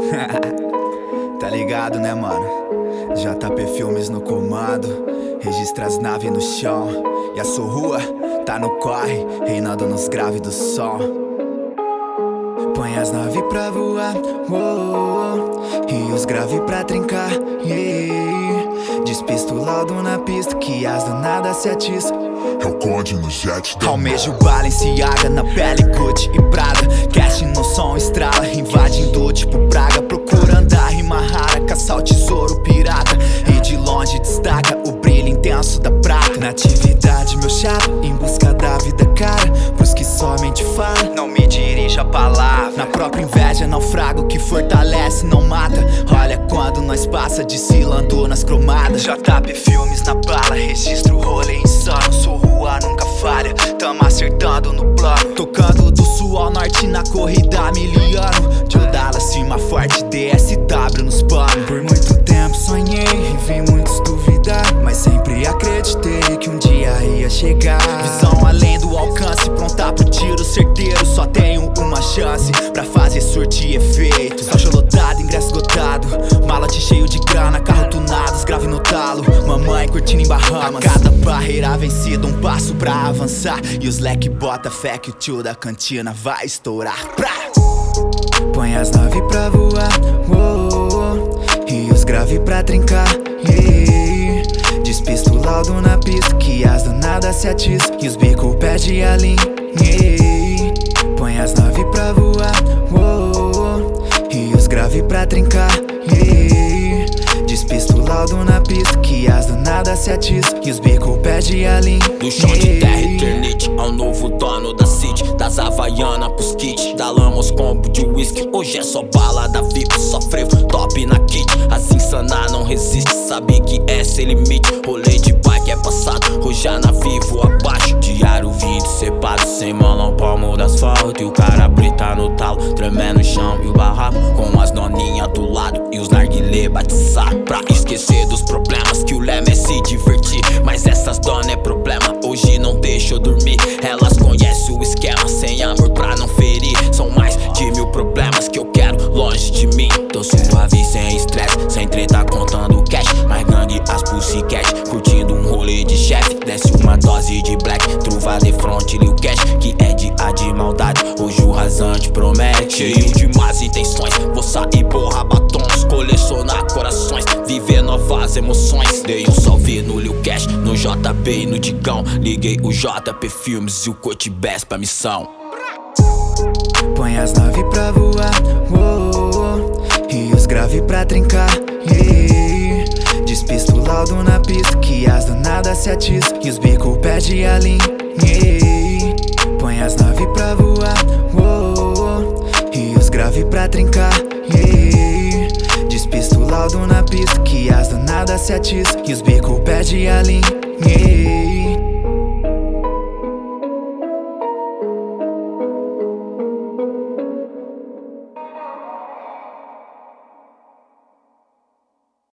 tá ligado, né, mano? JP Filmes no comando, registra as naves no chão. E a sua rua tá no corre, reinando nos graves do som. Põe as naves pra voar, oh, oh, e os graves pra trincar, yeah. Despista o laudo na pista, que as do nada se. É o conde no jet da Almejo Balenciaga na pele, Gucci e Prada Cash no som, estrala, invadindo a palavra. Na própria inveja, naufrago que fortalece, não mata. Olha quando nós passa desfilando nas cromadas. JP Filmes na bala, registro rolê insano. Sou rua, nunca falha, tamo acertando no plano. Tocando do sul ao norte na corrida miliano. Joe Dallas, cima forte, DSW nos panos Por muito tempo sonhei vi muitos Mamãe curtindo em Bahamas A cada barreira vencida, um passo pra avançar E os leque bota fé que o tio da cantina vai estourar Prá! Põe as naves pra voar, oh, oh, e os grave pra trincar, yeah. Despista o laudo na pista, que as do nada se atiça E os bico pede a linha, yeah. Põe as naves pra voar, oh, oh, e os grave pra trincar, yeah. Despista o laudo na pista, que as nada se atiça E os bico pede a linha, Do chão de terra eternite ao novo dono da city Das Havaiana pros kits Da lama combo de whisky. Hoje é só balada VIP, só frevo Top na kit, as insana não resiste Sabe que é sem limite. Rolê de bike é passado Hoje a na vivo abaixo. Diário 20 cepado Sem malão, palmo do asfalto. E o cara brita no talo Tremendo no chão e o barraco Com as batizados Pra esquecer dos problemas Que o lema é se divertir. Mas essas dona é problema Hoje não deixa eu dormir. Elas conhecem o esquema Sem amor pra não ferir. São mais de mil problemas que eu quero longe de mim. Tô suave, sem estresse Sem treta contando cash. Mais gangue as pussycat Curtindo um rolê de chefe. Desce uma dose de black Truva de front, Lil Cash Que é de A de maldade. Hoje o rasante promete Cheio de más intenções. Vou sair borra emoções Dei um salve no Lil Cash No JP e no Digão Liguei o JP Filmes e o Coach Best pra missão Põe as naves pra voar, oh, oh, e os grave pra trincar, yeah. Despista o laudo na pista, que as do nada se atiça E os bico pede a linha, yeah. Põe as naves pra voar, oh, oh, e os grave pra trincar, yeah. Despista o laudo na pista, que as do nada se atiça E os bico pede a linha.